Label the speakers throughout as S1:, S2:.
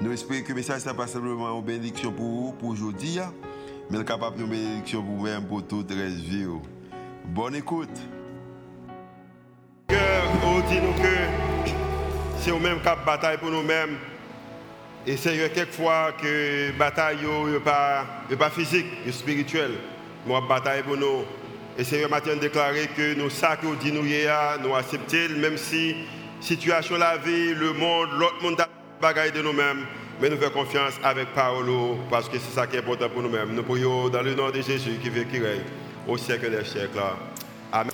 S1: Nous espérons que le message n'est pas simplement une bénédiction pour vous, pour aujourd'hui, hein. mais capable de bénédiction pour vous-même, pour toute la vie. Oh. Bonne écoute.
S2: On dit nous que c'est même cap bataille pour nous-mêmes. Et c'est quelquefois que la bataille n'est pas, pas physique, mais spirituelle. Nous bataille pour nous. Et c'est matin déclaré que nous, ça que nous dit nous, nous acceptons, même si situation la vie, le monde, l'autre monde bagaille de nous-mêmes, mais nous faisons confiance avec Paolo parce que c'est ça qui est important pour nous-mêmes. Nous prions dans le nom de Jésus qui veut qui règne au siècle des siècles. Amen.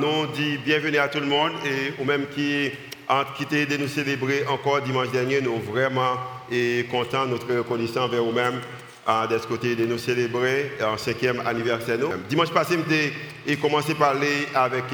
S2: Nous dit bienvenue à tout le monde et ou même qui ont quitté de nous célébrer encore dimanche dernier, nous vraiment et contents, notre reconnaissance envers vous-même euh, de ce côté de nous célébrer en cinquième anniversaire. Dimanche passé, j'ai commencé à parler avec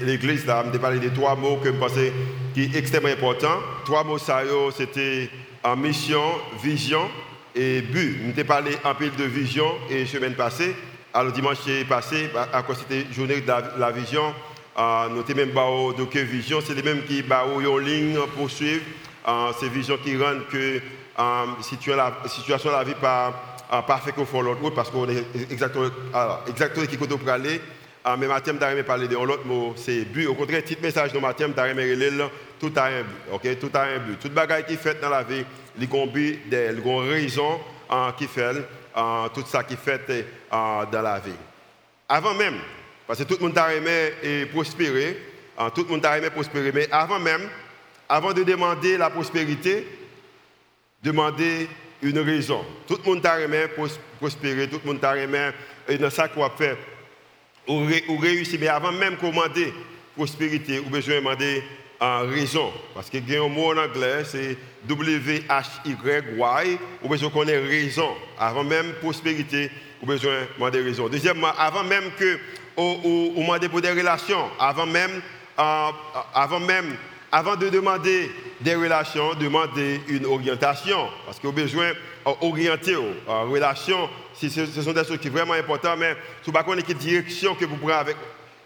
S2: l'église, je parler de trois mots que je pensais qui sont extrêmement importants. Trois mots, c'était mission, vision et but. Nous avons parlé en pile de vision et semaine passée. Alors dimanche passé, à cause c'était journée de la, vision, euh, nous avons même bah, de que vision, c'est les mêmes qui bah, en ligne pour suivre. Euh, ces visions qui rendent que euh, la situation de la vie pas euh, parfait qu'on fait l'autre parce qu'on est exactement, alors, exactement qui côté pour aller. Euh, mais matin, je parler de l'autre mot, c'est but. Au contraire, petit message de matin, je tout a un but. ok? Tout a un but. Toute bagaille qui fait dans la vie, il y a un but, une raison euh, qui fait euh, tout ça qui fait euh, dans la vie. Avant même, parce que tout le monde a aimé prospérer, tout le monde a aimé prospérer, mais avant même, avant de demander la prospérité, demander une raison. Tout le monde a aimé prospérer, tout le monde a aimé dans ça qu'on va faire? Ou, réussir. Mais avant même de demander prospérité, vous besoin demander en raison. Parce que y a un mot en anglais, c'est W-H-Y-Y, vous besoin connaître raison. Avant même prospérité, vous besoin demander raison. Deuxièmement, avant même que vous demandez pour des relations, avant même, euh, avant même, avant de demander des relations, demandez une orientation. Parce vous besoin d'orienter en relation si ce sont des choses qui sont vraiment importantes, mais si vous ne quelle direction que vous prenez avec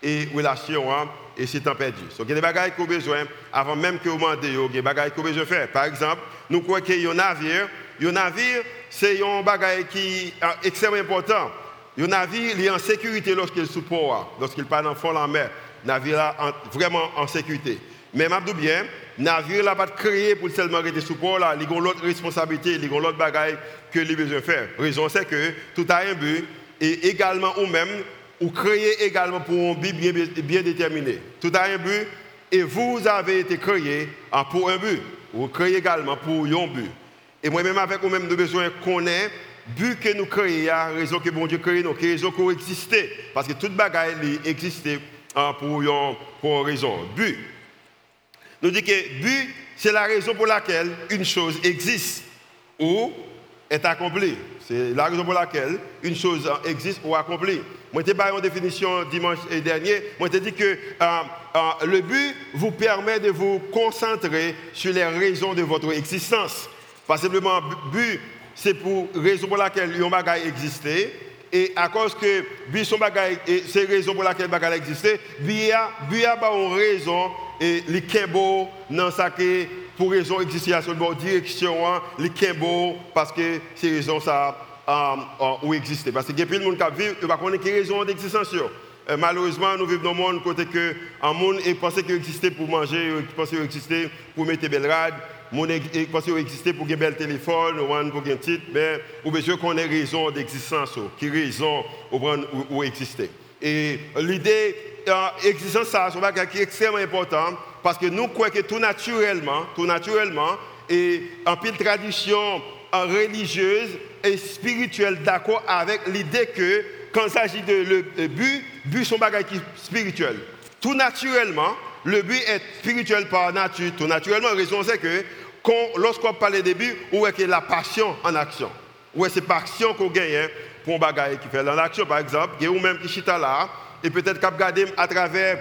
S2: et relation, hein, et c'est temps perdu. Donc, il y a des vous avez besoin, avant même que vous demandez, il y a des vous avez besoin de faire. Par exemple, nous croyons qu'il y a un navire. Un navire, c'est un bagage qui est extrêmement important. Un navire, il est en sécurité lorsqu'il est sous port, lorsqu'il part dans le fond de la mer. Le navire est vraiment en sécurité. Mais je bien, navire n'a pas créé pour seulement rester sous port, là, il a l'autre responsabilité, il a l'autre bagaille que a besoin faire. Raison, c'est que tout a un but, et également, ou même, ou créé également pour un but bien, bien déterminé. Tout a un but, et vous avez été créé pour un but. Vous créez également pour un but. Et moi-même, avec vous-même, nous besoin de connaître but que nous créons, raison que bon Dieu crée nous, raison qu'on existe. Parce que toute bagaille existe pour une raison. But nous dit que but, c'est la raison pour laquelle une chose existe ou est accomplie. C'est la raison pour laquelle une chose existe ou accomplie. Moi, j'ai une définition dimanche dernier. Moi, j'ai dit que euh, euh, le but vous permet de vous concentrer sur les raisons de votre existence. Pas simplement but, c'est pour raison pour laquelle un bagage existait. Et à cause que but son raison pour laquelle bagage existait, but a, but a une raison et les kembo dans ça que pour raison d'existence de direction les kembo parce que c'est raison ça um, où exister parce que il y a plein de monde qui vivent pas connaître quelle raison d'existence euh, malheureusement nous vivons dans un monde côté que un monde et qu'il existait pour manger penser qu'il existait pour mettre belle rade monde pense qu'il existait pour gagner bel téléphone ou pour gagner titre mais ou besoin qu'on ait raison d'existence qui raison où exister et l'idée l'existence ça, c'est un qui est extrêmement important parce que nous croyons que tout naturellement, tout naturellement, et en pile tradition religieuse et spirituelle d'accord avec l'idée que quand il s'agit de le, but, but son bagage qui spirituel. Tout naturellement, le but est spirituel par nature. Tout naturellement, la raison c'est que lorsqu'on parle des buts, on voit que la passion en action? ouais, c'est pas action qu'on gagne hein, pour un bagage qui fait dans l'action, par exemple, il y a ou même qui chita là, et peut-être qu'à regarder à travers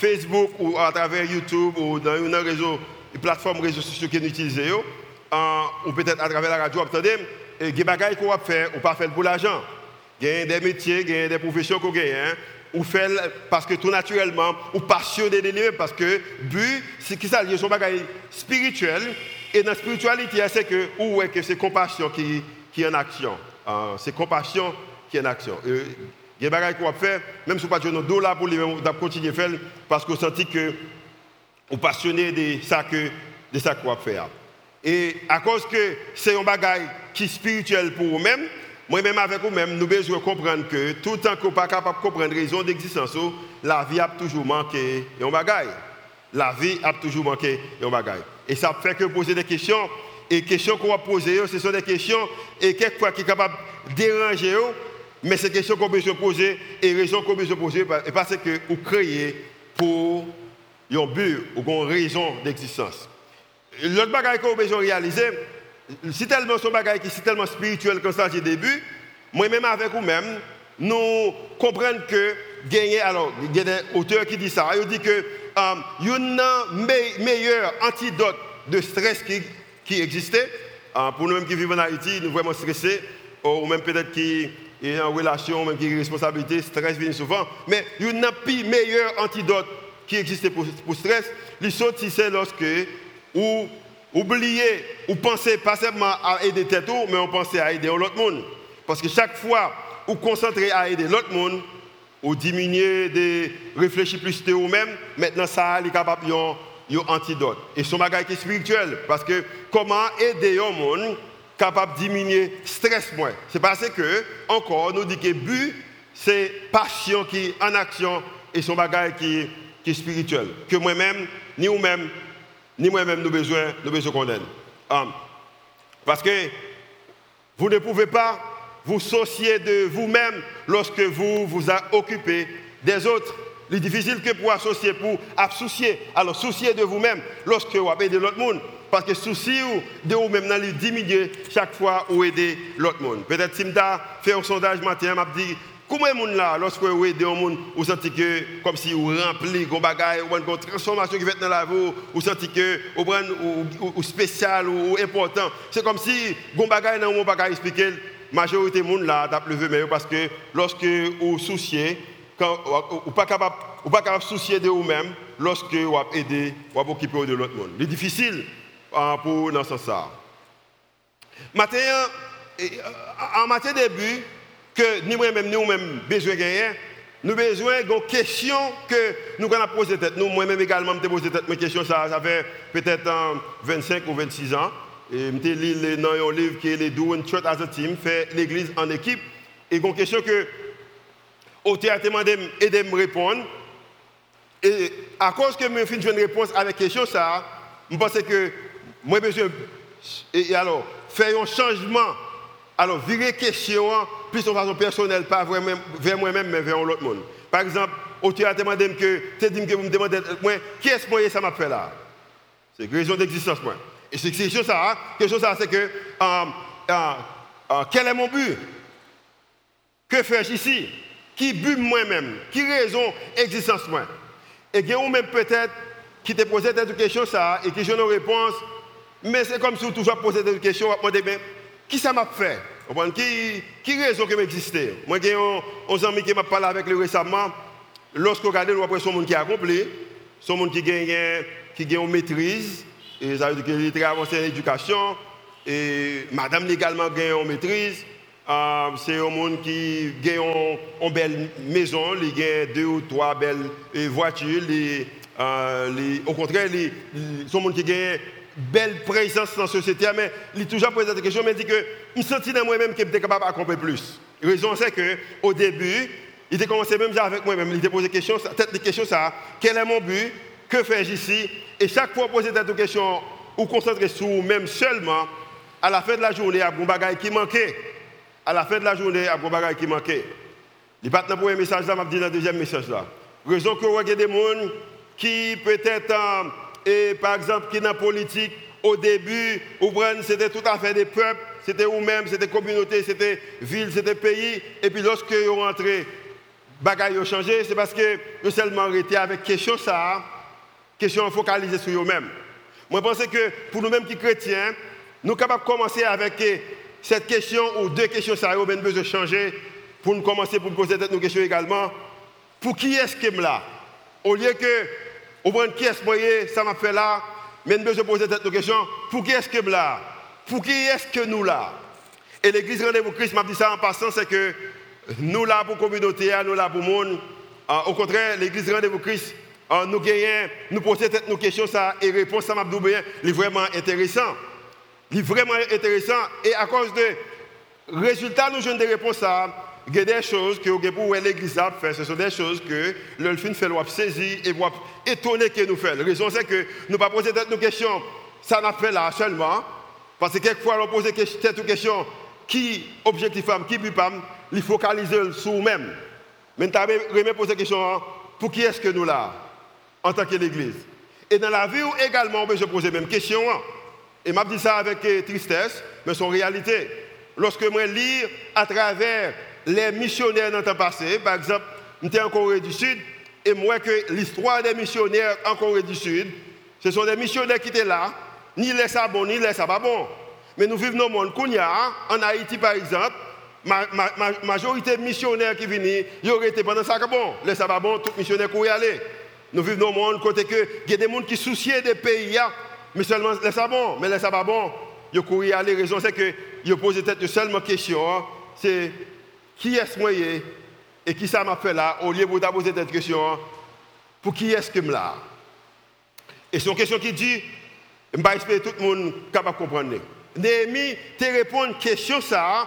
S2: Facebook ou à travers YouTube ou dans une réseau, une plateforme réseaux sociaux qu'ils utilisent, ou peut-être à travers la radio, attendez, il des bagages qu'on va faire, ou pas faire pour l'argent. Il y a des métiers, il y a des professions qu'on gagne. Ou fait parce que tout naturellement, ou passionné de lui parce que but, c'est qui ça, son bagage spirituel, et dans la spiritualité, c'est que, ou que c'est compassion qui, qui est en action? Uh, c'est compassion qui est en action. Il y a des bagages qu'on faire, même si on pas de dos là pour continuer à faire, parce qu'on sent que on passionné de ça que de qu'on va faire. Et à cause que c'est un bagage qui est spirituel pour vous-même, moi-même avec vous-même, nous devons comprendre que tout le temps qu'on n'est pas capable de comprendre la raison d'existence, la vie a toujours manqué un bagage. La vie a toujours manqué un bagage. Et ça fait que poser des questions. Et les questions qu'on va poser, ce sont des questions et quelquefois qui sont capables de déranger, mais des questions qu'on peut se poser et raison qu'on peut se poser parce que vous créez pour un but ou une raison d'existence. L'autre bagage qu'on peut réaliser, c'est tellement son bagage qui est tellement spirituel comme ça, au début, moi-même avec vous-même, nous comprenons que gagner, alors, il y a des auteurs qui disent ça, ils disent que il y a un meilleur antidote de stress qui, qui existait. Uh, pour nous-mêmes qui vivons en Haïti, nous vraiment stressés, ou même peut-être qui est en relation, même qui a responsabilité, stress vient souvent. Mais il y a un meilleur antidote qui existait pour, stress. Lorsque ou oubliez ou pensez pas seulement à aider tête mais on à aider l'autre monde. Parce que chaque fois vous concentrez à aider l'autre monde, ou diminuer de réfléchir plus de vous-même, maintenant ça est capable un antidote. Et son bagage est spirituel parce que comment aider un monde capable de diminuer le stress moins? C'est parce que encore nous dit que but c'est passion qui est en action et son bagage qui, qui est spirituel. Que moi-même ni vous-même ni moi-même nous besoin nous besoin qu'on aide. Um, parce que vous ne pouvez pas vous soucier de vous-même lorsque vous vous occupez des autres. Il est difficile que pour associer, pour associer, alors soucier de vous-même lorsque vous aidez l'autre monde. Parce que souci de vous-même, dans diminuer chaque fois où aider l'autre monde. Peut-être si je fait un sondage matin, je dit Comment est monde là, lorsque vous aidez un monde, vous sentez que, comme si vous remplissez vos bagages, vous avez une transformation qui va être dans la vie, vous sentez que vous prenez ou, spécial ou, important. C'est comme si vos bagages dans mon bagage expliqué, la majorité des monde là, t'a levé parce que lorsque vous souciez, quand vous pas capable, ou pas capable de soucier de vous-même, lorsque vous aidez, vous occuper de l'autre monde. C'est difficile pour dans ce sens. Maintenant, en matière de but, que nous-mêmes, nous-mêmes, besoin de nous besoin d'une question que nous avons posé tête. Nous, moi-même également, je posé tête mes questions, ça, ça fait peut-être 25 ou 26 ans. Et je lu dans un livre qui est les Doing Church as a Team, fait l'église en équipe. Et une question que au théâtre m'a aidé à me répondre. Et à cause que je fais une réponse à la question, ça, je pense que moi, besoin, et alors, faire un changement. Alors, virer question plus de façon personnelle, pas vers moi-même, mais vers l'autre monde. Par exemple, au théâtre, m'a dit que, que vous me demandez, moi, qui est-ce que ça m'a fait là? C'est une raison d'existence, moi. Et c'est question ça, hein? question ça, c'est que, euh, euh, euh, quel est mon but? Que fais-je ici? Qui but moi-même? Qui raison existence moi? Et il y a même peut-être qui te posé cette question ça et qui j'ai une réponse, mais c'est comme si vous toujours posé des questions, vous me ben, qui ça m'a fait? Qui, qui raison que m'exister Moi, j'ai un ami qui m'a parlé avec lui récemment. Lorsque vous regardez, vous son monde qui a accompli, son monde qui gagne, qui gagne une maîtrise, et ça veut dire qu'il très en éducation, et madame également gagne une maîtrise. Euh, c'est un monde qui gagne une, belle maison, il gagne deux ou trois belles voitures. Euh, au contraire, c'est un monde qui gagne belle présence dans la société, mais il toujours posé des questions, mais il dit que je me sentis dans moi-même qu'il était capable d'accomplir plus. La raison, c'est qu'au début, il a commencé même avec moi-même, il a posé des questions, tête des questions, ça, quel est mon but, que fais-je ici? Et chaque fois poser des questions ou concentrer sur même seulement, à la fin de la journée, il y a un bagage qui manquait. À la fin de la journée, il y a un bagage qui manquait. Il pas dans le premier message là, m'a dit dans le deuxième message là. Raison que vous avez des gens qui peut-être et par exemple, qui est dans la politique, au début, c'était tout à fait des peuples, c'était vous-même, c'était communauté, c'était ville, c'était pays. Et puis lorsque vous rentrez, bagaille ont changé, c'est parce que vous seulement arrêté avec question ça, question focalisée sur vous-même. Moi, je pense que pour nous-mêmes qui chrétiens, nous sommes capables de commencer avec cette question ou deux questions, ça a besoin de changer pour nous commencer pour poser nos questions également. Pour qui est-ce que là? Au lieu que, au moins qui est-ce que ça m'a fait là, mais nous devons poser nos questions. Pour qui est-ce que là? Pour qui est-ce que nous là? Et l'église Rendez-vous Christ m'a dit ça en passant, c'est que nous là pour la communauté, nous là pour le monde. Ah, au contraire, l'église Rendez-vous Christ, ah, nous gagnons, nous posons nos questions ça, et réponse ça m'a est vraiment intéressant. Il est vraiment intéressant. Et à cause de résultats, nous avons des réponses à il y a des choses que l'Église a fait, ce sont des choses que le fin fait saisir et étonner que nous faisons. La raison c'est que nous ne pas poser nos questions, ça n'a fait là seulement, parce que quelquefois on pose cette question qui objectif qui pas, il focaliser sur nous-mêmes. Mais tu as poser la question pour qui est-ce que nous là en tant que l'Église? Et dans la vie également, on peut poser la même question. Et m'a dit ça avec tristesse, mais c'est réalité. Lorsque je lis à travers les missionnaires dans le temps passé, par exemple, j'étais en Corée du Sud, et moi que l'histoire des missionnaires en Corée du Sud, ce sont des missionnaires qui étaient là, ni les ça bon, ni les bon. Mais nous vivons dans le monde en Haïti par exemple, la majorité de missionnaires qui viennent, ils auraient été pendant ça bon. Les bon, tous les missionnaires y aller. Nous vivons dans le monde côté que il y a des gens qui soucient des pays, mais seulement les ça bon, mais les bon. Ils courent aller. La raison c'est que ils posent peut-être seulement question, hein. c'est qui est-ce moi et qui ça m'a fait là, au lieu de poser cette question, pour qui est-ce que je là Et c'est une question qui dit, je vais espérer tout le monde capable de comprendre. Néhémie te répond à une question ça,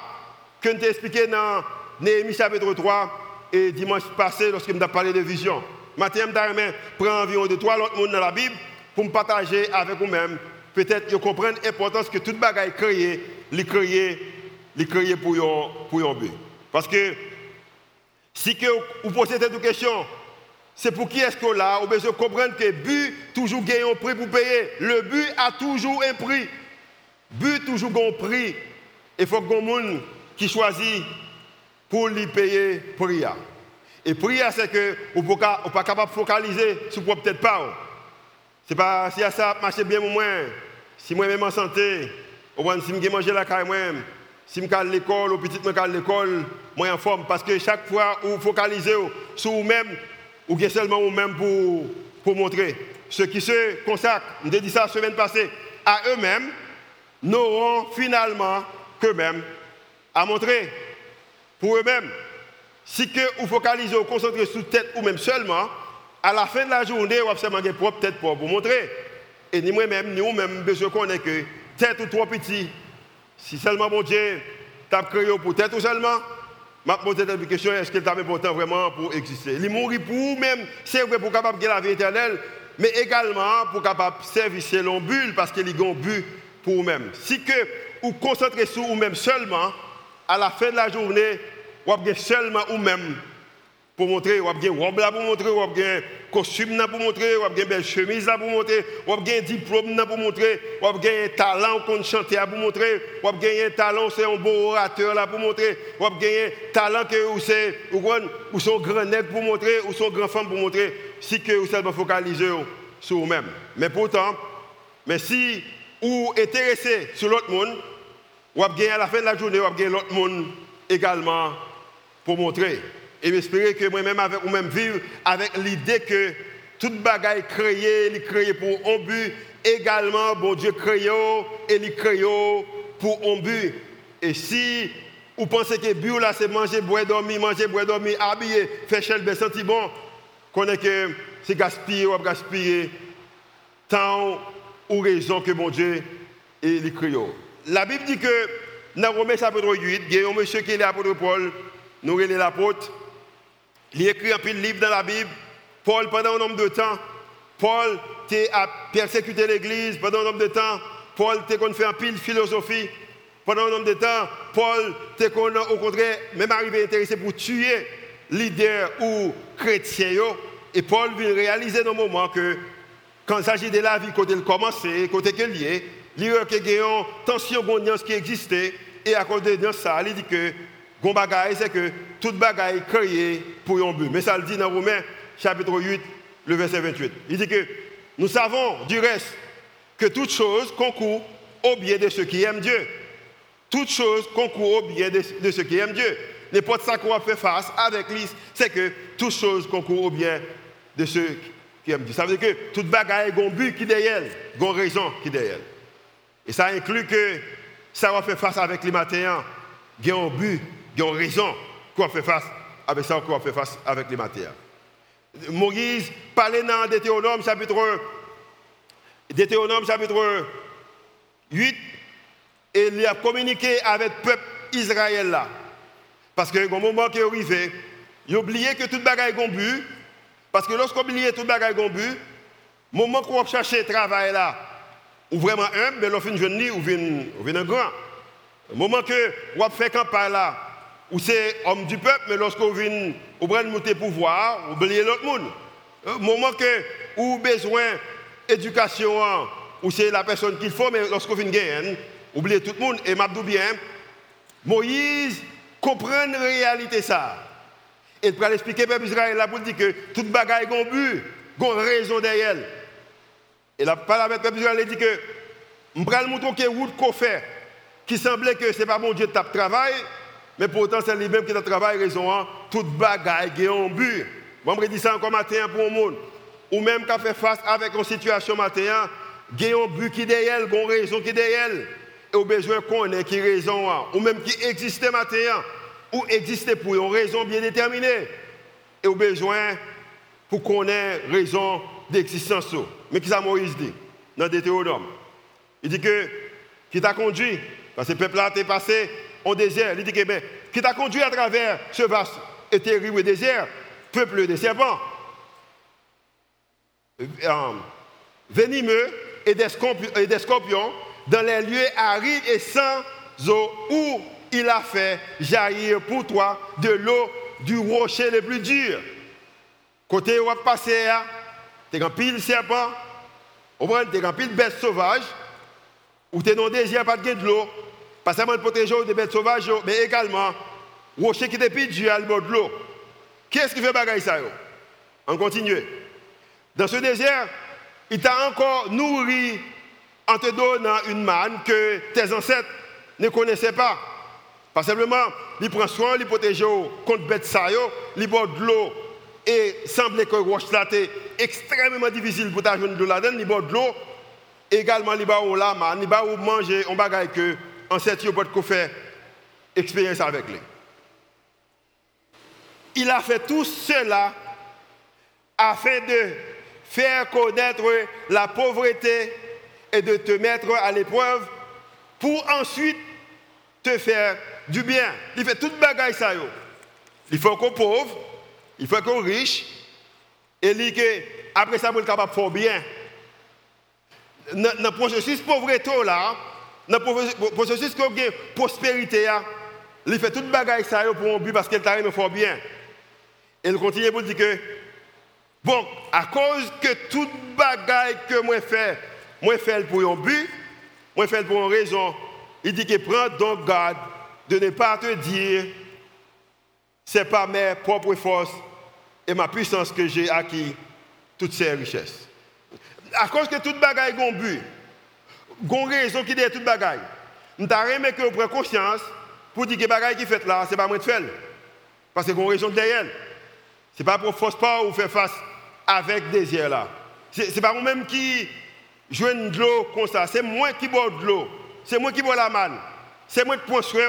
S2: que je t'ai expliqué dans Néhémie chapitre 3 et dimanche passé lorsque je parlé de vision. Maintenant, je prends environ de trois autres monde dans la Bible pour me partager avec vous-même. Peut-être que comprendre l'importance que toute bagaille créée, les créée, les pour un but. Parce que si que vous posez cette question, c'est pour qui est-ce que là, vous besoin comprendre que but toujours gagne un prix pour payer. Le but a toujours un prix. But toujours un prix. Il faut que monde qui choisit pour lui payer prix. Et prix, c'est que vous n'êtes pas capable de focaliser sur peut-être pas. C'est pas si ça marche bien ou moins. Si moi-même en santé, ou si je mange la caille moi-même, si je suis l'école, ou petit je l'école, moi en forme. Parce que chaque fois vous focalisez sur vous-même, ou bien seulement vous-même pour, pour montrer. Ceux qui se consacrent, je dit ça la semaine passée, à eux-mêmes, n'auront finalement qu'eux-mêmes à montrer pour eux-mêmes. Si que vous focalisez, vous concentrez sur tête ou même seulement, à la fin de la journée, vous avez seulement propre tête pour vous montrer. Et ni moi-même, ni vous-même, qu'on ait que tête ou trop petit, si seulement mon Dieu t'a créé pour tête ou seulement, m'a posé cette question est-ce qu'il t'a important vraiment pour exister? Il mourit pour vous-même, c'est vrai pour capable de la vie éternelle, mais également pour capable servir selon parce qu'il a un but pour vous-même. Si que vous concentrez sur vous-même seulement, à la fin de la journée, vous avez seulement vous-même pour montrer, vous avez robe là pour montrer, vous avez costume là pour montrer, vous avez une belle chemise pour montrer, avez un diplôme pour montrer, vous avez un talent qu'on chante pour montrer, vous avez un talent, c'est un beau orateur là pour montrer, vous avez un talent que vous c'est ou sont grand nègre pour montrer, ou sont grand femme pour montrer, si que vous seulement focalisé sur vous-même. Mais pourtant, mais si êtes intéressé sur l'autre monde, vous avez à la fin de la journée, vous avez l'autre monde également pour montrer. Et j'espère que moi-même, avec vous-même, vivre avec l'idée que toute bagaille créée, est créée pour un but. Également, bon Dieu créé, et il créé pour un but. Et si vous pensez que but là, c'est manger, boire, dormir, manger, boire, dormir, habiller, faire cher, bien sentir bon, connaît que c'est gaspiller ou gaspiller tant ou raison que mon Dieu est créé. La Bible dit que dans Romains chapitre 8, il y a un monsieur qui est l'apôtre Paul, nous est l'apôtre, il écrit un de livre dans la Bible. Paul, pendant un nombre de temps, Paul a persécuté l'Église pendant un nombre de temps. Paul a fait un pile philosophie. Pendant un nombre de temps, Paul était au contraire même arrivé intéressé pour tuer leader ou chrétien. Et Paul vient réaliser dans le moment que quand il s'agit de la vie, quand il commence, quand il est lié, il y a une tension qui existait et à cause de ça, il dit que c'est que toute bagaille créée pour un but. Mais ça le dit dans Romains chapitre 8, le verset 28. Il dit que nous savons du reste que toute chose concourt au bien de ceux qui aiment Dieu. Toute chose concourt au bien de, ceux qui aiment Dieu. N'importe ça qu'on faire face avec lui, c'est que toute chose concourt au bien de ceux qui aiment Dieu. Ça veut dire que toute bagaille a un but qui derrière, a raison qui derrière. Et ça inclut que ça va faire face avec les matins, il y a un but, il y une raison qu'on fait face avec ça, qu'on fait face avec les matières. Moïse parlait dans Deutéronome chapitre, Deutéronome chapitre 8 et il a communiqué avec le peuple Israël là. Parce que un moment qui est arrivé, il a oublié que toute bagaille est but. Parce que lorsqu'on oublie toute bagaille est but, moment qu'on cherche le travail là, ou vraiment un, mais l'on fait une jeune ou vient un grand. Le moment que on fait campagne là, ou c'est homme du peuple, mais lorsqu'on vient, on prend le pouvoir, oubliez l'autre monde. Euh, moment que ou besoin d'éducation, ou c'est la personne qu'il faut, mais lorsqu'on vient gagner, oubliez tout le monde. Et m'a bien, Moïse comprend la réalité ça. Et pour expliquer au peuple Israël là pour dire que toute bagaille a un but, une raison derrière. Et la parole avec le peuple Israël dit que je vais le montrer que route qu'on fait, qui semblait que ce n'est pas mon Dieu qui travail, mais pourtant c'est lui-même qui travaille raison, hein. toute bagaille a un but. Moi, je dis ça encore matin pour le monde. Ou même qui fait face avec une situation matin, il y a un but qui est derrière, une raison qui est derrière. Et au besoin qu'on ait qui raison, hein. ou même qui existe matin, ou existe pour une raison bien déterminée. Et au besoin pour qu'on ait raison d'existence. Mais qui ça Moïse dit dans Deutéronome? Il dit que qui t'a conduit, parce que le peuple là est passé au désert, il dit ben, qui t'a conduit à travers ce vaste et terrible désert, peuple des serpents, euh, venimeux et des, scorpions, dans les lieux arides et sans eau où il a fait jaillir pour toi de l'eau du rocher le plus dur. Côté où on passer, tu as pile serpent, tu as pile bête sauvage, ou tu es dans le désert, pas de l'eau, pas seulement protéger des bêtes sauvages, mais également, rocher qui est plus dur à de l'eau. Qu'est-ce qui fait bagaille ça On continue. Dans ce désert, il t'a encore nourri en te donnant une manne que tes ancêtres ne connaissaient pas. Pas simplement, il prend soin, il protège contre bête ça, il boit de l'eau et semble que roche là extrêmement difficile pour ta de la dedans il boit de l'eau également il boit il boit manger on bagaille que ancêtre yo peut faire expérience avec lui. Il a fait tout cela afin de faire connaître la pauvreté et de te mettre à l'épreuve pour ensuite te faire du bien. Il fait toute bagaille ça. Il faut qu'on pauvre, il faut qu'on riche, et il que après ça, êtes capable faire bien. Dans le processus pauvreté là, dans le processus de prospérité, il fait toute bagaille ça pour un but parce qu'il t'a faire bien. Et il continue pour dire que, bon, à cause que toute bagaille que moi fais, moi fais pour un but, moi fais pour une raison, il dit que prends donc garde de ne pas te dire, c'est pas mes propres forces et ma puissance que j'ai acquis toutes ces richesses. À cause que toute bagaille a un but, une raison qui dit toute bagaille. Nous avons que vous prenez conscience pour dire que les bagaille qui fait là, ce n'est pas moi de faire. Parce que une raison derrière. Ce n'est pas pour force pas ou faire face avec désir là. Ce n'est pas moi-même qui joue de l'eau comme ça. C'est moi qui bois de l'eau. C'est moi qui bois la manne. C'est moi qui prends soin.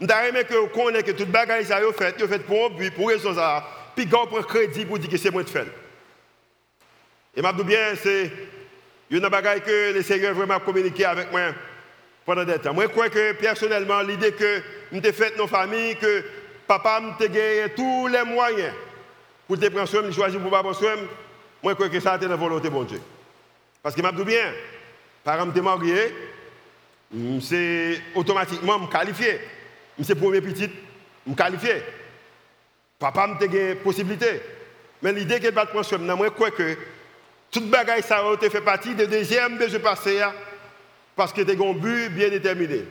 S2: Nous avons que vous connaissez que toute bagaille ça est fait, fait pour but, pour raison ça. Puis vous prenez crédit pour dire que c'est moi de faire. Et je bien, c'est une bagaille que le Seigneur vraiment communiqué avec moi pendant des temps. Moi, je crois que personnellement, l'idée que nous avons fait nos familles, que papa m'a gagné tous les moyens pour te prendre soin, choisir pour pas prendre moi, je crois que ça a été la volonté de Dieu. Parce que je dis bien, par exemple, marié, c'est automatiquement me qualifié. C'est premier petit, me qualifié. Papa m'a gagné possibilité. Mais l'idée qu'elle va prendre soin, moi, je crois que toute bagaille ça a fait partie des deuxième besoin passé parce que as un but bien déterminé.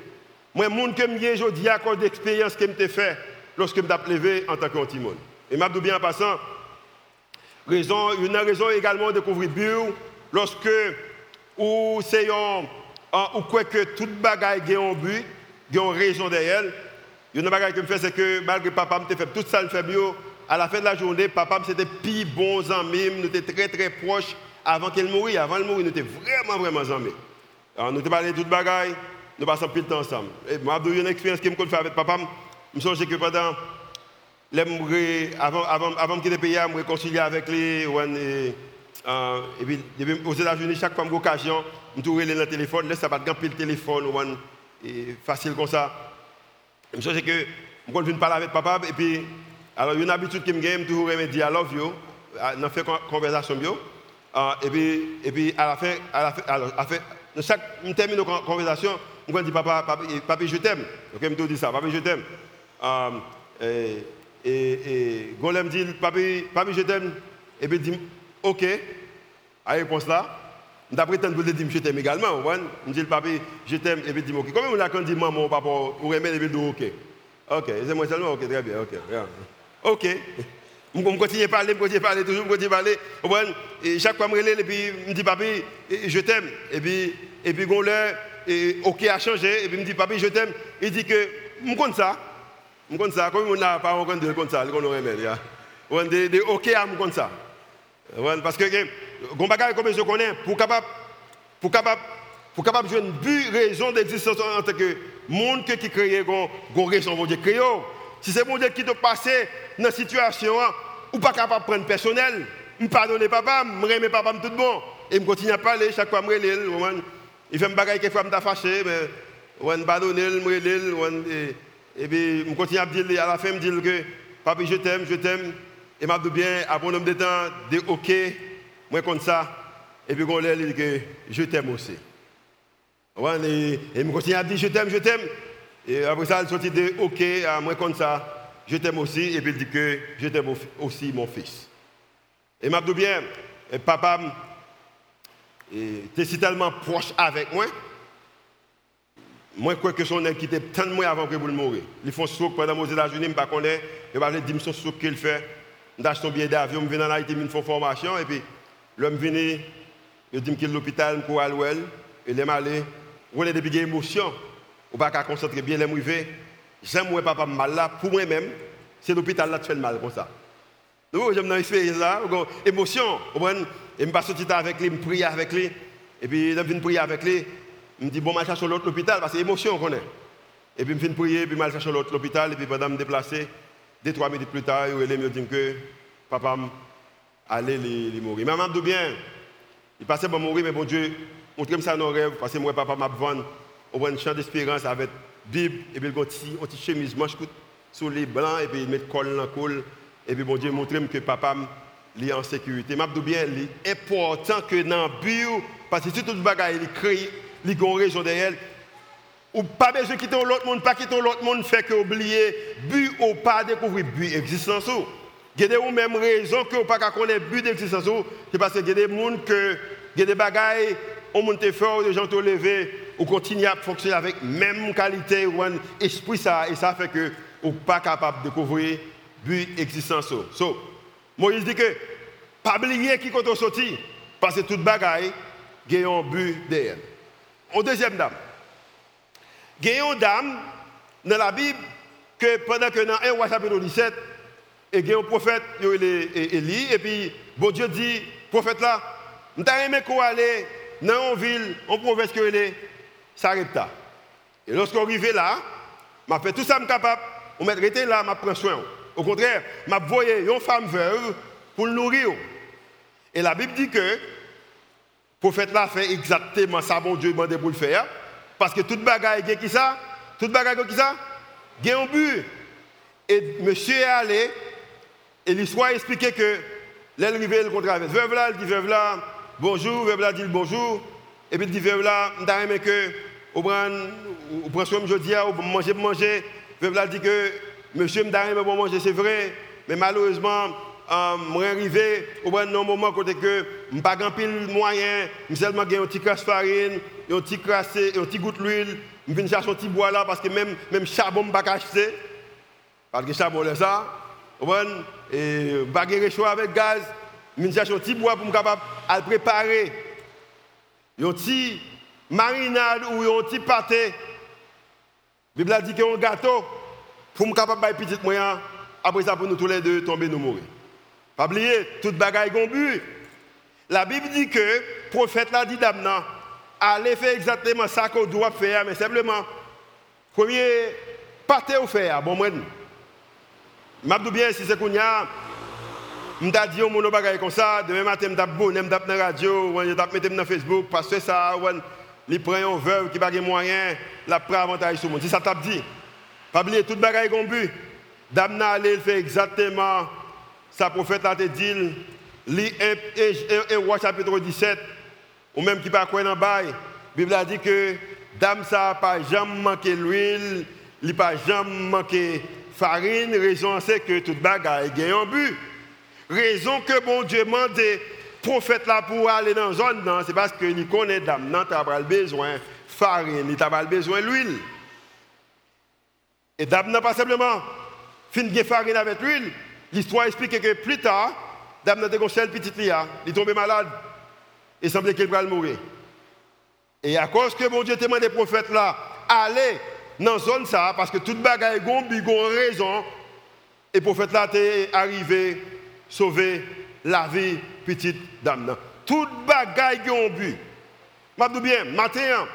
S2: Moi, monde que je dis à cause d'expérience que je fait lorsque je me levé en tant qu'antimone. Et m'a bien en passant, raison, une raison également de découvrir bio lorsque ou c'est ou quoi que toute bagaille a un but, a une raison derrière. Une bagaille que me fait c'est que malgré papa me fait tout ça le fait bio, à la fin de la journée, papa c'était plus bon ami, nous étions très très proches avant qu'elle mourit, avant de mourir, nous étions vraiment vraiment amis. Alors nous avons parlé de toute bagaille, nous passons plus de temps ensemble. Et moi, j'ai une expérience que je fait avec papa, je me souviens que pendant avant, avant, avant de quitter je me réconcilier avec lui. Et, euh, et puis, aux États-Unis, chaque fois que j'ai l'occasion, je trouve dans le téléphone, laisse ça pas le téléphone, et facile comme ça. Je me souviens que je viens parler avec papa, et puis, alors, une habitude que j'ai, je toujours me dire I love you, dans fait conversation bio. Euh, et puis, et puis, à la fin, à la fin, à la fin, chaque, je termine la conversation, je dis papa, papa, papa je t'aime. Ok, je me dis ça, papa, je t'aime. Et, et, Golem dit, papi, papi, je t'aime. Et puis il dit, ok. À réponse là, d'après tant de dire, je t'aime également. Je dis, papi, je t'aime. Et puis il dit, ok. Comment on a quand dit maman, papa, ou remet, et puis dit, ok. Ok, c'est moi seulement, ok, très bien, ok. Ok. Je continue à parler, je continue à parler, toujours, je continue à parler. Et chaque fois, je me relève, et je me dis, papi, je t'aime. Et puis, et puis, et OK a changé, et puis il me dit, papi, je t'aime. Il dit que, je compte ça. Je compte ça, comme on n'a pas encore de comme ça, qu'on aurait aimé. On OK compte ça. Parce que, comme je connais, pour capable, pour capable, pour capable une but raison d'existence en tant que monde qui crée, qu'on raison, mon Dieu, créé. Si c'est mon Dieu qui te passe dans une situation, ou pas capable de prendre personnel, me pardonner papa, me remettre papa tout bon, et me continue à parler chaque fois, me relève, il fait un bagage qui fait me fâché, mais on pardonne, me et puis je continue à dire, à la fin, me dire que papa, je t'aime, je t'aime, et m'a dit bien, après un nombre de temps, de OK, moi comme ça, et puis on dit que je t'aime aussi. Et, et je continue à dire je t'aime, je t'aime. Et après ça, elle sortit de OK, à moi comme ça, je t'aime aussi, et puis il dit que je t'aime aussi, mon fils. Et m'a dit bien, papa, tu es si tellement proche avec moi. Moi, je crois que son qui était tant de mois avant que vous le mourir. Ils font souk pendant aux États-Unis, je ne pas connais. Je vais dire son souk qu'il fait. J'achète son billet d'avion, je viens en Haïti, je fais formation. Et puis, l'homme venu, je dis qu'il est à l'hôpital, je suis à l'ouel. Et les malais, vous avez des émotions. Vous ne pas concentrer bien les mouvements. J'aime moi papa mal là, pour moi-même, c'est l'hôpital là qui fait le mal comme ça. Donc, j'aime dans l'expérience là, émotion. Et je passe tout avec lui, je prie avec lui. Et puis, je viens prier avec lui. Je me dis, bon, je chercher l'autre hôpital parce que l'émotion qu'on est. Et puis, je viens prier, puis je chercher l'autre hôpital. Et puis, pendant me déplacer, deux, trois minutes plus tard, il me dit que papa allait mourir. Mais je me bien, il passait pour mourir, mais bon Dieu, montre-moi ça dans rêve parce que moi, papa m'a vendu un champ d'espérance avec Bible, et puis un petit chemise manche sur les blancs, et puis il met col dans col. Et puis, bon Dieu, montre-moi que papa est en sécurité. Je dis bien, il est important que dans le bio, parce que si tout le bagage, il crée, il y a une raison derrière. Ou pas besoin de quitter l'autre monde, pas quitter l'autre monde fait que oublier, but ou pas découvrir but existence. Il y a des même raison que ou pas connaître but d'existence, c'est parce qu'il y a des gens que, il y a des bagailles, on monte fort, les gens te lever, ou continue à fonctionner avec même qualité un esprit ça, et ça fait que ou pas capable de découvrir but existence. So, Moïse dit que, pas oublier qui compte sorti, parce que toute bagaille, il y a un but derrière. En deuxième dame. Il y a une dame dans la Bible que pendant que dans 1 roi chapitre 17, et il y a un prophète, Élie, et puis bon Dieu dit, prophète là, nous avons aimé qu'on aller dans une ville, en province que est Sarepta. Et lorsqu'on arrive là, m'a fait tout ça capable, on m'a arrêté là, m'a pris soin. Au contraire, m'a voyé une femme veuve pour le nourrir. Et la Bible dit que le prophète là fait exactement ça, bon Dieu demandé pour le faire. Parce que toute bagaille qui ça? Toute bagaille qui ça? Il y a un but. Et monsieur est allé, et l'histoire expliquait que l'arrivée le contrat avec veuve là, il dit veuve là, bonjour, veuve là dit bonjour. Et puis dit veuve là, je aimé que, au prend, au prend soin jeudi, au manger, manger. Veuve là dit que, monsieur me aimé bon manger, c'est vrai, mais malheureusement, euh, suis arrivé au bon moment côté que je pas grand pile moyen, je seulement un petit crasse farine, un petit crasse, un petit goutte d'huile Je viens chercher un petit bois là parce que même, même charbon, je pas acheter. Parce que charbon, c'est ça. Et baguer chaud avec gaz. Je viens chercher un petit bois pour me capable de préparer. Un petit marinade ou un petit pâté. La Bible dit qu'il y a un gâteau pour me capable de petit moyen. Après ça, pour nous tous les deux tomber, nous mourir. Pas oublier, toute bagaille est. La Bible dit que le prophète l'a dit d'Amna, allez faire exactement ça qu'on doit faire, mais simplement, premier, partez au faire, bon moi. Je bien si c'est qu'on a, je dit mon bagaille comme ça, demain matin, je vais je dans radio, mettre dans Facebook, parce que ça, il prend un veuve qui pas de moyens, la prend avantage sur monde. Ça t'a dit, pas oublier toute bagaille qu'on but. D'Amna allez faire exactement ça, prophète a dit, lis 1 roi chapitre 17, ou même qui pas quoi dans la Bible a dit que dame ça pas jamais manqué l'huile, il pas jamais manqué farine, raison c'est que toute bagaille gagne un but. Raison que bon Dieu demande prophète là pour aller dans la zone, c'est parce qu'il connaît dame, non, tu as besoin de farine, il a besoin d'huile. Et dame n'a pas simplement fin de farine avec l'huile, l'histoire explique que plus tard, dame n'a pas petite fille, il est tombé malade. Il semblait qu'il allait mourir. Et à cause que mon Dieu demande des prophètes là, allez dans la zone ça, parce que toute bagaille gon gon raison, et le prophète là est arrivé sauver la vie petite dame. Toute bagaille gon but. Je bien, matin,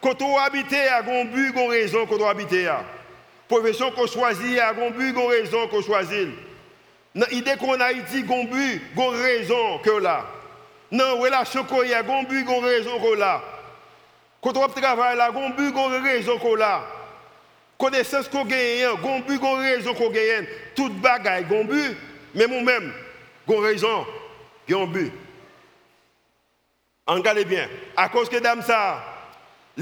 S2: quand on habite à gon but, gon raison quand on habite. Profession qu'on choisit à gon but, gon raison qu'on choisit. L'idée qu'on a Haïti, gon but, gon raison que là. Non, relation qu'on y a, gon but, gon raison qu'on là. Quand on travaille là, gon but, gon raison qu'on là. Connaissance qu'on gagne, gon but, gon raison qu'on gagne. Toute bagaille, gon but, mais moi-même, gon raison, gon but. Regardez bien, à cause que dame ça,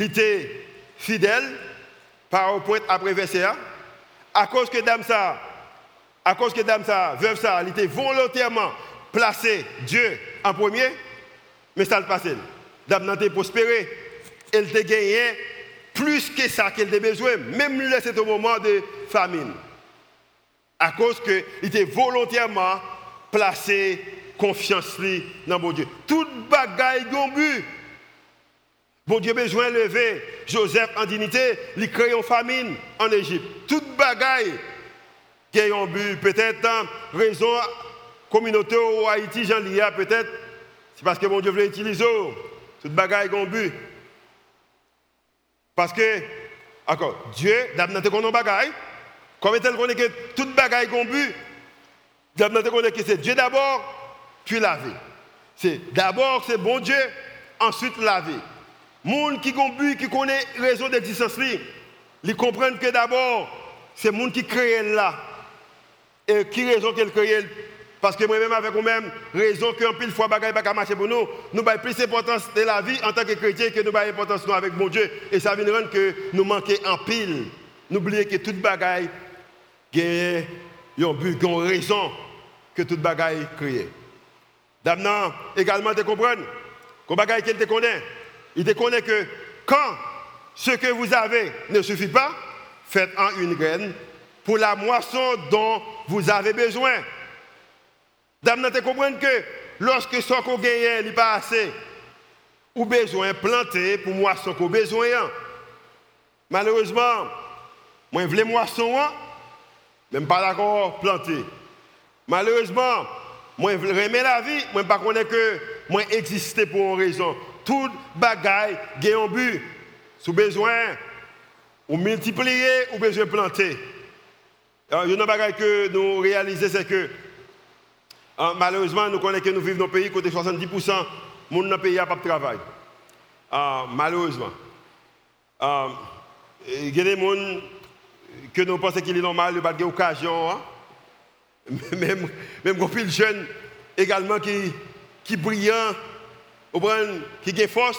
S2: était fidèle, par au point après verset à cause que dame ça, à cause que dame ça, veuve ça, il était volontairement placé Dieu en premier, mais ça le passé. Dame n'a pas prospéré, elle a gagné plus que ça qu'elle a besoin, même c'est au moment de famine. À cause qu'il était volontairement placé confiance dans mon Dieu. Toute bagaille a but. Bon Dieu besoin lever Joseph en dignité, il crée une famine en Égypte. Toute bagaille qui a un peut-être raison communauté au Haïti, j'en lia peut-être, c'est parce que mon Dieu voulait utiliser toute bagaille a un but. Parce que, encore, Dieu, d'abord, qu'on bagaille, comme tel qu'on est que toute bagaille un but, qu'on que c'est Dieu d'abord, puis la vie. C'est d'abord, c'est bon Dieu, ensuite la vie. Moun qui but, qui connaît raison d'existence, ils comprennent que d'abord, c'est monde qui crée là. Et qui raison qu'elle crée Parce que moi-même, avec moi-même, raison qu'un pile fois bagaille pas marcher pour nous, nous avons plus d'importance de la vie en tant que chrétien que nous avons importance nous avec mon Dieu. Et ça vient rendre que nous manquons en pile. N'oubliez que toute bagaille gagne un but, une raison que toute bagaille créée. D'abord, également, tu comprends que bagaille qu'elle te connaît. Il te connaît que quand ce que vous avez ne suffit pas, faites en une graine pour la moisson dont vous avez besoin. Dame, te comprendre que lorsque ce qu'on gagne n'est pas assez, ou besoin planter pour moisson qu'on besoin. Malheureusement, moi je veux moisson, hein. Même pas d'accord planter. Malheureusement, moi je veux la vie, moi ne pas connaître que moi exister pour une raison toute bagaille a un but. Sous besoin, ou multiplier, ou besoin planter. Il y a une bagaille que nous réalisons, c'est que hein, malheureusement, nous connaissons que nous vivons dans un pays où 70% des gens dans le pays n'ont pas de travail. Ah, malheureusement. Ah, y que nous pensons qu'il est normal de pas d'occasion. Même, même quand il jeunes également qui, qui brillent qui a force,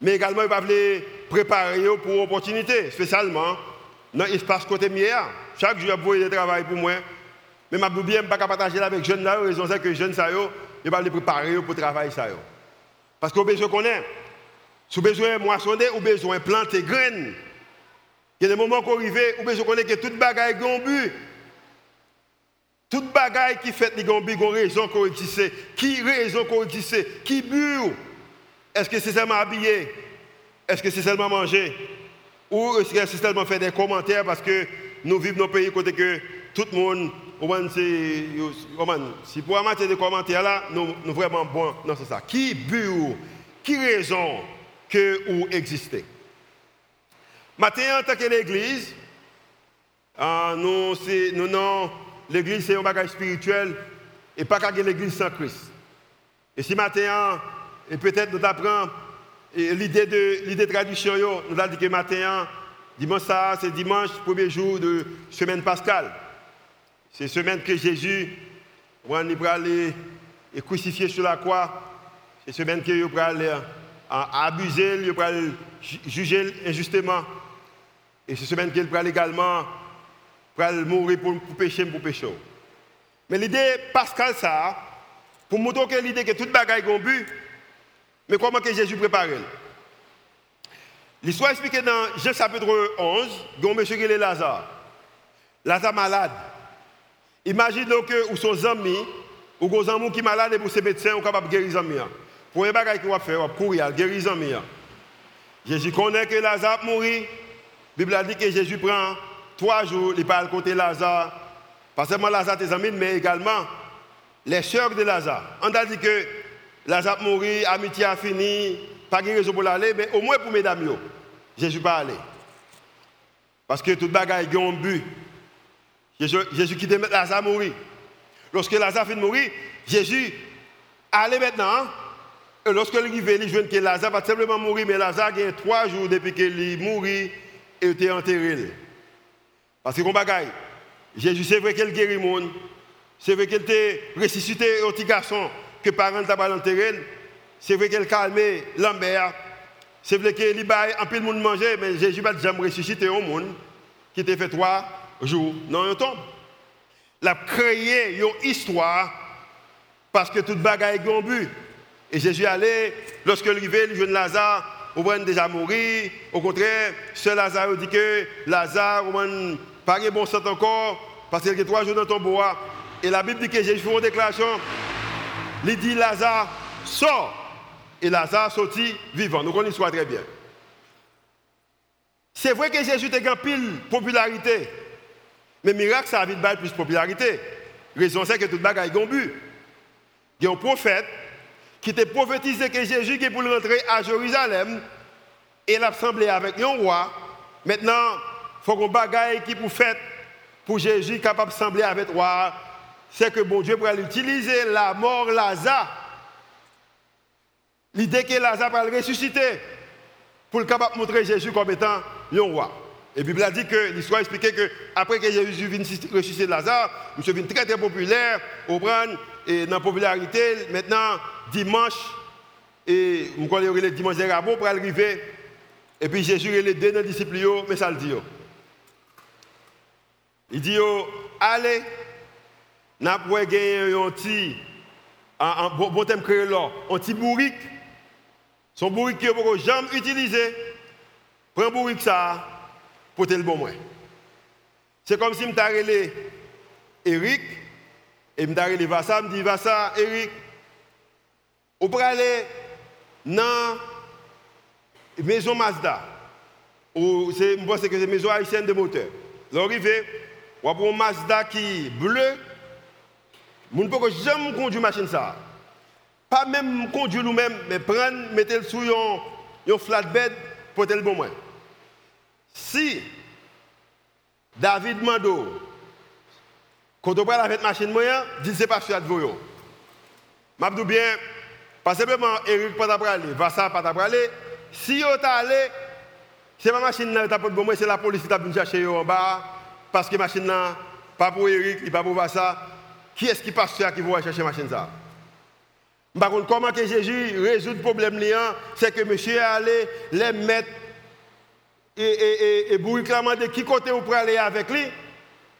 S2: mais également il va préparer pour l'opportunité, spécialement dans l'espace côté mieux. Chaque jour, il y a travail pour moi. Mais je ne peux pas partager avec les jeunes là, raison c'est que les jeunes, ils va les préparer pour le travail. Parce qu'on besoin connaître. Si vous avez besoin moissonner, ou besoin planter graines. Il y a des moments qu'on arrive, besoin de connaître que toute bagaille a un but. Toute bagaille qui fait les gambis, ont raison qu'on existe. Qui raison qu'on existe? Qui but Est-ce que c'est seulement habillé Est-ce que c'est seulement manger? Ou est-ce que c'est seulement faire des commentaires parce que nous vivons dans un pays côté que tout le monde, si pour amateur de commentaires là, nous sommes vraiment bons. Non, c'est ça. Qui but Qui raison que vous Maintenant, en tant que l'Église, euh, nous, nous l'église c'est un bagage spirituel et pas qu'à l'église sans Christ. Et si matin, et peut-être nous apprenons l'idée de l'idée tradition, nous avons dit que matin, dimanche ça, c'est dimanche, premier jour de semaine pascale. C'est semaine que Jésus, on aller et crucifié sur la croix. C'est semaine que il va abuser, il va juger injustement. Et c'est semaine qu'il va également pour mourir pour, pécher, pour pécher. Mais l'idée Pascal, ça, pour montrer que l'idée que toute bagaille est but, mais comment que Jésus prépare L'histoire expliquée dans Jean chapitre 11, il monsieur qui est Lazare. Lazare malade. Imaginez que ou son ami, ou vos amis qui sont malades et pour ces médecins, sont capables de guérir les amis. Pour les bagailles qu'il va faire, il va courir, guérir les amis. Jésus connaît que Lazare mourit. Bible a dit que Jésus prend trois jours, il parle côté Lazare. Pas seulement Lazare, tes amis, mais également les sœurs de Lazare. On a dit que Lazare mourit, amitié a fini, pas de raison pour l'aller, mais au moins pour mesdames, Jésus pas allé. Parce que toute bagaille a un but. Jésus, Jésus qui mettre Lazare mourir. Lorsque Lazare finit de mourir, Jésus allait maintenant. Et lorsque il arrive, il que Lazare pas simplement mourir, mais Lazare a trois jours depuis qu'il est mort et était enterré. Parce que comme bagaille, Jésus, c'est vrai qu'il guérit le monde. C'est vrai qu'il était ressuscité au petit garçon que parents n'ont enterré. C'est vrai qu'il calmé Lambert. C'est vrai qu'il a un peu de monde manger, mais Jésus n'a jamais ressuscité au monde qui était fait trois jours dans un tombe. Il a créé une histoire parce que toute bagaille un but. Et Jésus allait, lorsque il arrivait, il jeune Lazare, au moins déjà mourir. Au contraire, ce Lazare dit que Lazare, au moins pas de bon sang encore, parce qu'il y a trois jours dans ton bois. Et la Bible dit que Jésus fait une déclaration. Il dit Lazare, sort. Et Lazare sorti vivant. Nous connaissons l'histoire très bien. C'est vrai que Jésus a une pile popularité. Mais miracle, ça a vite plus de popularité. La raison, c'est que tout le monde a un but. Il y a un prophète qui t'a prophétisé que Jésus est pour rentrer à Jérusalem et l'a assemblé avec un roi. Maintenant, faut qu'on bagaille qui pour faire pour Jésus capable de sembler avec toi, c'est que bon Dieu pourrait utiliser la mort Lazare. L'idée que Lazare va ressusciter pour le capable montrer Jésus comme étant un roi. Et Bible a dit que l'histoire expliquait que après que Jésus vient ressusciter Lazare, M. devient très très populaire au Bran et dans la popularité. Maintenant, dimanche, et vous connaissez le dimanche des rabots pour arriver. Et puis Jésus est les deux disciples, mais ça le dit. Il dit, allez, pas gagné un petit, un bon thème créé là, un petit bourrique. Son bourrique que vous jamais utilisé. Prends bourrique ça, pour le bon moins. C'est comme si je m'avais Eric, et je m'avais Vassa, je me dis Vassa, Eric, vous pouvez aller dans la maison Mazda, ou je pense que c'est une maison haïtienne de moteur. L'arrivée, ou pour un Mazda qui est bleu, je ne peux jamais conduire machine ça. Pas même conduire nous-mêmes, mais prendre, mettre le sous un flatbed pour le bon moins. Si David Mando, quand on parle avec machine moyen, dit c'est pas Fiat Voyo. Je dis bien, pas simplement Eric pas aller, Vassa pas aller. Si vous êtes allé, c'est pas machine qui est bon, c'est la police qui est venue chercher en bas parce que machine là, pas pour Eric, pas pour ça. Qui est-ce qui passe qui va chercher machine ça? Par comment Jésus résout le problème c'est que monsieur est allé les mettre et, et, et, et de qui côté vous pouvez aller avec lui?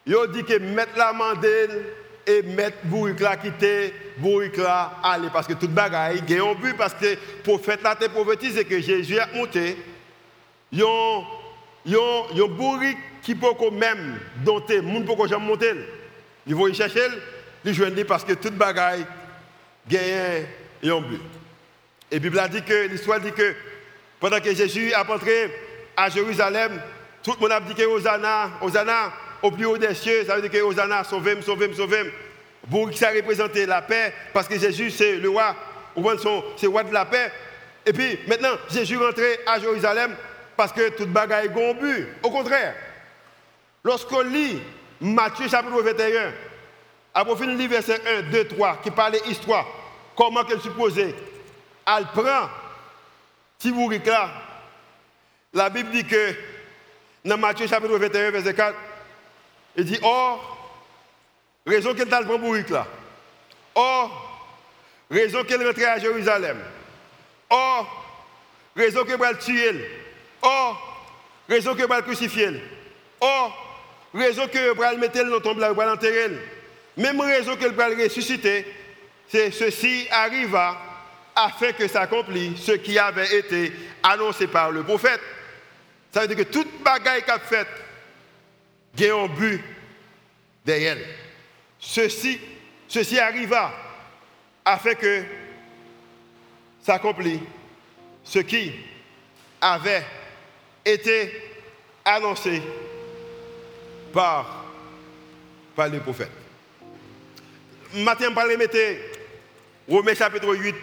S2: Il dit que mettre la mandel et mettre bourrique là, quitter bourrique là, aller. Parce que toute bagaille, il y a un but, parce que le prophète là, te prophétise que Jésus a monté. Il y a un bourrique qui peut même dompter, le monde peut jamais monter. Il va y chercher, il joindre parce que toute bagaille gagne un but. Et la Bible a dit que, l'histoire dit que pendant que Jésus a entré à Jérusalem, tout le monde a dit que Hosanna, Hosanna, au plus haut des cieux, ça veut dire que Hosanna, sauvez-moi, sauvez-moi, sauvez-moi. Pour ça représente la paix, parce que Jésus, c'est le roi, c'est le roi de la paix. Et puis maintenant, Jésus rentré à Jérusalem parce que toute bagaille est but. Au contraire, lorsqu'on lit Matthieu chapitre 21, après fin lit verset 1, 2, 3, qui parle d'histoire, comment qu'elle supposait, elle prend Tibouric là. La Bible dit que dans Matthieu chapitre 21, verset 4, il dit, oh, raison qu'elle t'a le bourrique là. Oh, raison qu'elle rentre à Jérusalem. Oh, raison qu'elle va le tuer. Oh, raison qu'elle va le crucifier. Oh, raison qu'elle va le mettre dans le tombe là, va l'enterrer. Même raison qu'elle va le ressusciter, c'est ceci arriva afin que s'accomplisse ce qui avait été annoncé par le prophète. Ça veut dire que toute bagaille qu'a faite, il y a un but derrière. Ceci, ceci arriva afin que s'accomplisse ce qui avait été annoncé par, par le prophète. Matin, je vais mettre Romains chapitre 8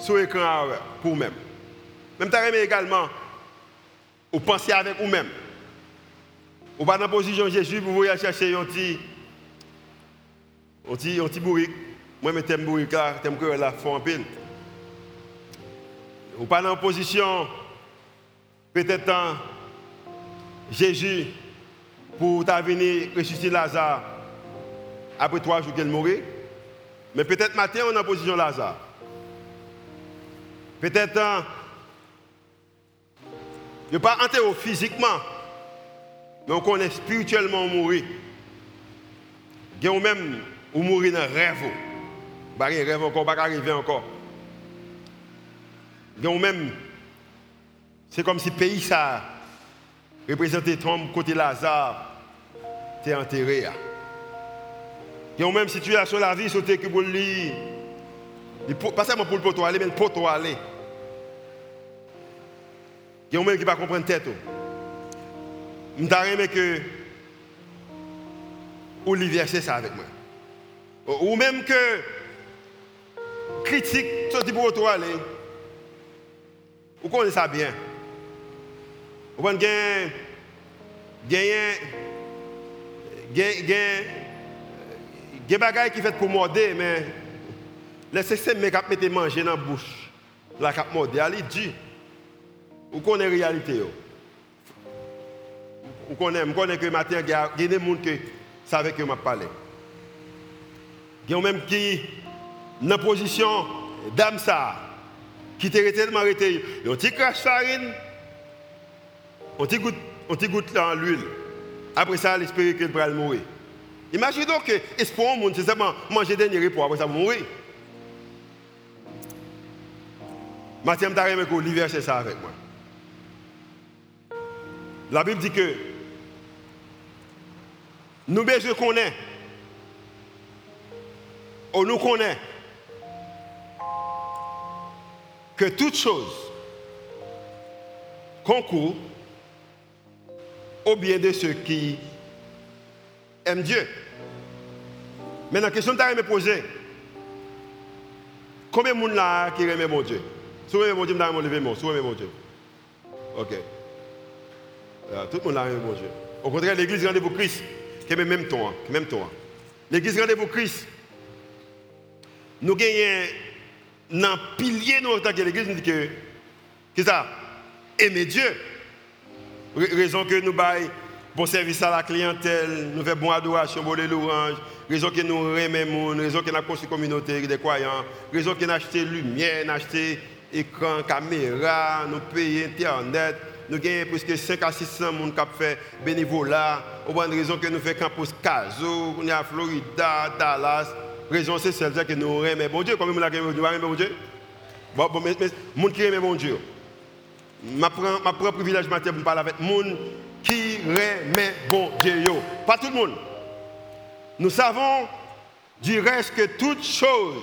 S2: sur l'écran pour vous-même. Même tu également, vous pensez avec vous-même. Vous pas dans la position de Jésus pour vous chercher un petit, un petit, bourrique. Moi, je t'aime bourrique là, t'aime que la fond en pile. Vous pas dans la position, peut-être Jésus, pour venir ressusciter Lazare après trois jours qu'elle mourit. Mais peut-être matin, on est en position Lazare. Peut-être, ne pas enterré physiquement, mais on connaît spirituellement mourir. A même ou mourir dans un rêve. Pas un rêve encore, pas arriver encore. A même, c'est comme si le pays ça représentait ton côté Lazare, tu es enterré. Il y a même situation la vie, sauter que pour lui, pas seulement pour le poteau aller, mais le poteau aller. Il y a même qui ne pas comprendre tête. Je aimé que Olivier c'est ça avec moi. Ou même que critique ce type de aller. Vous connaissez ça bien. Vous connaissez des bagages qui fait pour morder mais laissez ces manger dans la bouche. La cap morder, elle dit vous connaissez la réalité. Vous connaissez, vous connaissez que matin, il y a des gens qui savent que je parle. Il y a même qui, dans la position d'âme qui était tellement arrêté. Ils ont crache farine, on t'y goûte, on goûte dans l'huile. Après ça, l'esprit qu'il va mourir. Imaginez donc que l'espoir c'est seulement manger des dernier pour après ça mourir. Mathieu, je que Olivier, c'est ça avec moi. La Bible dit que nous besoin connaît. On nous connaît que toute chose concourt au bien de ceux qui aiment Dieu. Maintenant, la question que tu me poser, combien de monde là qui aime mon Dieu? Si vous aimez mon Dieu, vais lever mon vous mon Dieu. Ok. Euh, tout le monde a mon Dieu. Au contraire, l'église rendez-vous Christ, qui est même temps. Même temps. L'église rendez-vous Christ. Nous gagnons dans le pilier de notre l'église, nous dit que, que ça, aimer Dieu. Raison que nous baillons bon service à la clientèle, nous faisons bonne adoration, bonne louange, raison que nous aimons raison que nous avons construit communauté des croyants, raison que nous avons acheté lumière, nous écran, caméra, nous payons Internet, nous avons presque 5 à 600 personnes qui fait bénévolat. Au une raison que nous faisons campus Caso, est à Florida, Dallas. La raison c'est celle que nous aimons bon Dieu. De gens aiment bon Dieu? Bon, bon, mais, mais, qui aiment bon Dieu. Je prends le privilège de parler avec les gens qui aiment bon Dieu. Pas tout le monde. Nous savons du reste que toute chose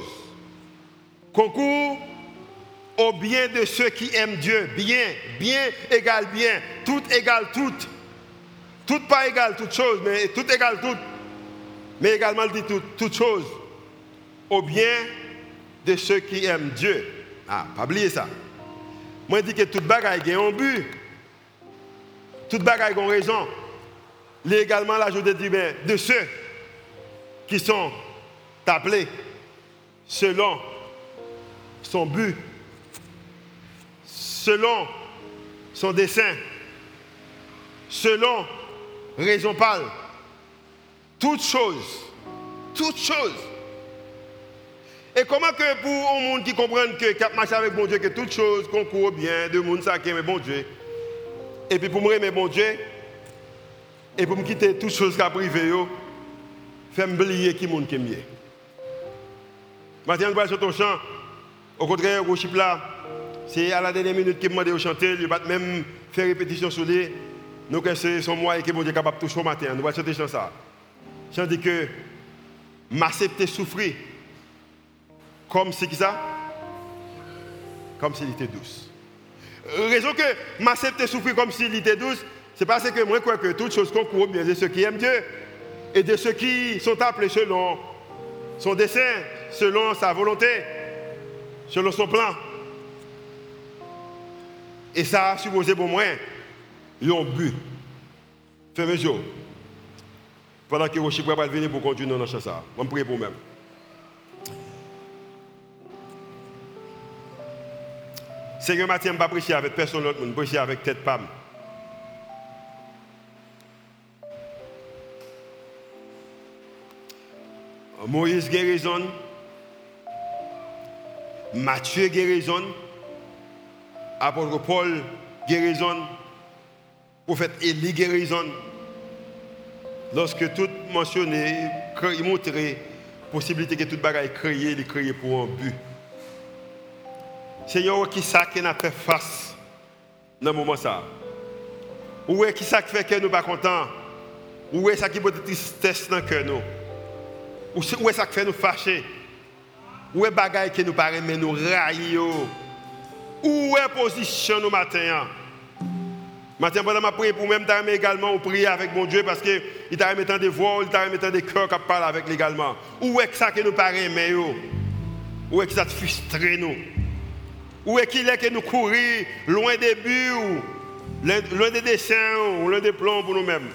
S2: concourt au bien de ceux qui aiment Dieu. Bien, bien égale bien, tout égale tout. Tout pas égal toute chose, mais tout égale tout. Mais également dit tout, toute chose au bien de ceux qui aiment Dieu. Ah, pas oublier ça. Moi, je dis que toute bagaille a un but. Toute bagaille a une raison. Légalement, là, je dis ben, de ceux qui sont appelés selon son but selon son dessein, selon raison pâle. Toutes choses, toutes choses. Et comment que pour un monde qui comprend que cap marche avec bon Dieu, que toutes choses concourent bien, de monde ça qui aime bon Dieu. Et puis pour moi aimer bon Dieu, et pour me quitter toutes choses qui privé, faire oublier qui monde qui aime. Maintenant, on va sur ton champ. Au contraire, au chip là, c'est à la dernière minute qu'il m'a demandé de chanter, il va même faire répétition sur lui. Nous, c'est son moyen qui est capable de toucher au matin. Nous allons chanter ça. Chanter que m'accepter souffrir comme si ça? Comme s'il était douce. Raison que m'accepter souffrir comme s'il était douce, c'est parce que moi, je crois que toutes choses concourent bien de ceux qui aiment Dieu et de ceux qui sont appelés selon son dessein, selon sa volonté, selon son plan. Et ça a supposé pour moi, ils ont bu. Fais jour. Pendant que Rocher va venir pour continuer dans ça. On prie pour moi-même. Seigneur Mathieu, je ne pas prêcher avec personne d'autre, je prêcher avec tête pam. Moïse guérison, Mathieu guérison, apôtre Paul guérison, prophète Élie guérison. Lorsque tout mentionné, il montre possibilité que tout bagaille créé, il créé pour un but. Seigneur, qui ça qui n'a fait face dans ce moment ça? Où est qui ça qui fait que nous pas contents? Où est ça qui peut tristesse dans cœur nous? Où est ça qui fait nous fâcher? Où est bagaille qui nous paraît mais nous railler? Où est la position nous matin Matin, pendant ma prière pour même, tu également prier avec mon Dieu parce qu'il t'a remis des voix, il t'a remis des cœurs qui parlent avec légalement. Où est ça que nous paraît mais Où est que ça te frustre nous? Où est qu'il est que nous courons loin des buts, loin des dessins, loin des plans pour nous-mêmes?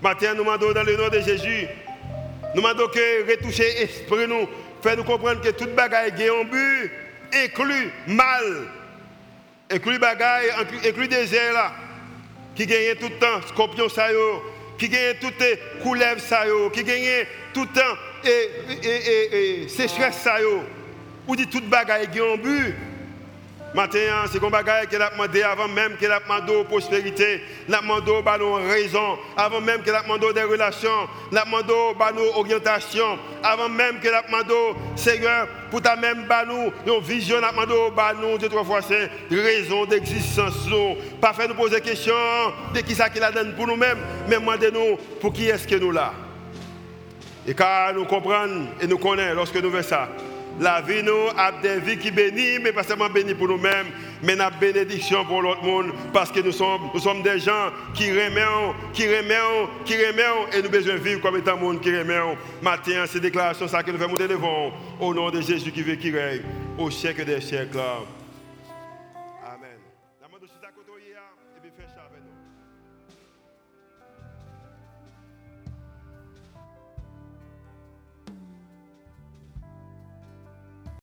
S2: Matin, nous demandons dans le nom de Jésus, nous demandons que retoucher l'esprit nous, faire nous comprendre que toute bagaille est un but, inclut mal inclut bagaille, inclut désert qui gagne tout le temps, scorpion ça qui gagne toutes les couleuvres ça qui gagne tout le temps et, et, sécheresse ou dit toute bagaille qui un but. Matin, c'est comme bagaille qu'elle a demandé avant même qu'elle a demandé prospérité, elle a demandé nos raison, avant même qu'elle a demandé des relations, elle a demandé nos orientations, avant même qu'elle a demandé, Seigneur, pour ta même une vision, elle a demandé nous, deux, trois fois, c'est raison d'existence. Pas faire nous poser question de qui ça qu'il a donné pour nous-mêmes, mais demandez-nous pour qui est-ce que nous là. Et car nous comprenons et nous connaissons lorsque nous faisons ça. La vie nous a des vies qui bénissent, mais pas seulement bénis pour nous-mêmes, mais la bénédiction pour l'autre monde, parce que nous sommes, nous sommes des gens qui remettent, qui remettent, qui remettent, et nous besoin vivre comme étant monde qui remet. Matin, ces déclarations, ça que nous faisons devant, au nom de Jésus qui veut, qui règne, au siècle des siècles.